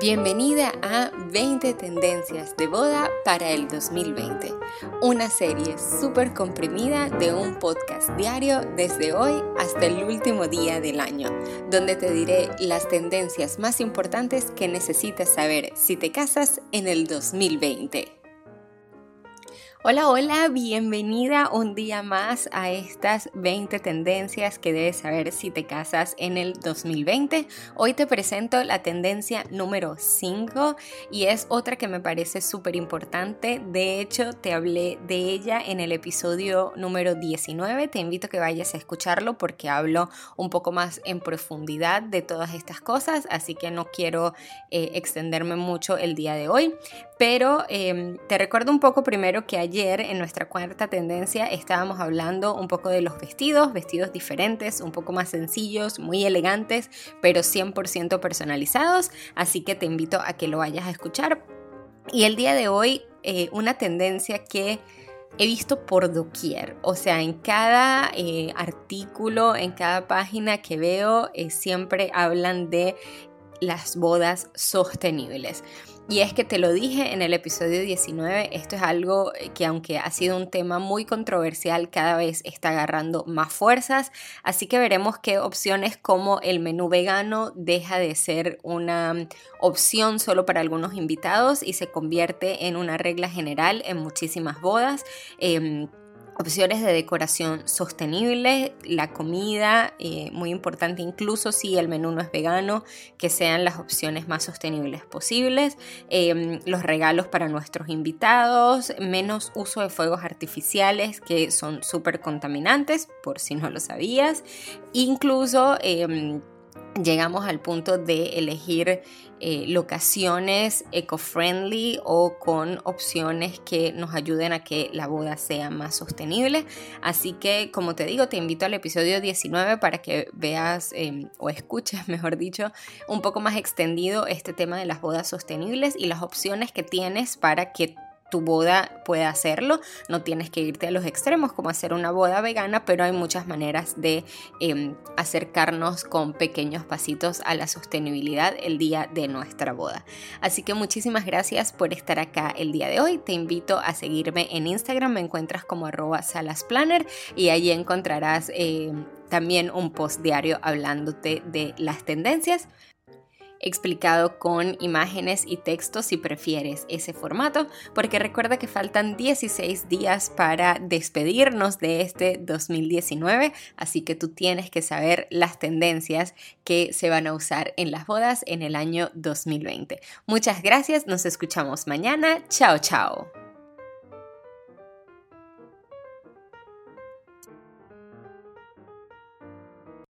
Bienvenida a 20 tendencias de boda para el 2020, una serie súper comprimida de un podcast diario desde hoy hasta el último día del año, donde te diré las tendencias más importantes que necesitas saber si te casas en el 2020. Hola, hola, bienvenida un día más a estas 20 tendencias que debes saber si te casas en el 2020. Hoy te presento la tendencia número 5 y es otra que me parece súper importante. De hecho, te hablé de ella en el episodio número 19. Te invito a que vayas a escucharlo porque hablo un poco más en profundidad de todas estas cosas, así que no quiero eh, extenderme mucho el día de hoy. Pero em, te recuerdo un poco primero que ayer en nuestra cuarta tendencia estábamos hablando un poco de los vestidos, vestidos diferentes, un poco más sencillos, muy elegantes, pero 100% personalizados. Así que te invito a que lo vayas a escuchar. Y el día de hoy, eh, una tendencia que he visto por doquier, o sea, en cada eh, artículo, en cada página que veo, eh, siempre hablan de las bodas sostenibles. Y es que te lo dije en el episodio 19, esto es algo que aunque ha sido un tema muy controversial, cada vez está agarrando más fuerzas, así que veremos qué opciones como el menú vegano deja de ser una opción solo para algunos invitados y se convierte en una regla general en muchísimas bodas. Em, opciones de decoración sostenible, la comida, eh, muy importante incluso si el menú no es vegano, que sean las opciones más sostenibles posibles, em, los regalos para nuestros invitados, menos uso de fuegos artificiales que son súper contaminantes, por si no lo sabías, incluso em, llegamos al punto de elegir eh, locaciones eco-friendly o con opciones que nos ayuden a que la boda sea más sostenible. Así que, como te digo, te invito al episodio 19 para que veas em, o escuches, mejor dicho, un poco más extendido este tema de las bodas sostenibles y las opciones que tienes para que tu boda puede hacerlo. No tienes que irte a los extremos como hacer una boda vegana, pero hay muchas maneras de em, acercarnos con pequeños pasitos a la sostenibilidad el día de nuestra boda. Así que muchísimas gracias por estar acá el día de hoy. Te invito a seguirme en Instagram, me encuentras como arroba salasplanner y allí encontrarás em, también un post diario hablándote de las tendencias explicado con imágenes y textos si prefieres ese formato, porque recuerda que faltan 16 días para despedirnos de este 2019, así que tú tienes que saber las tendencias que se van a usar en las bodas en el año 2020. Muchas gracias, nos escuchamos mañana, chao chao.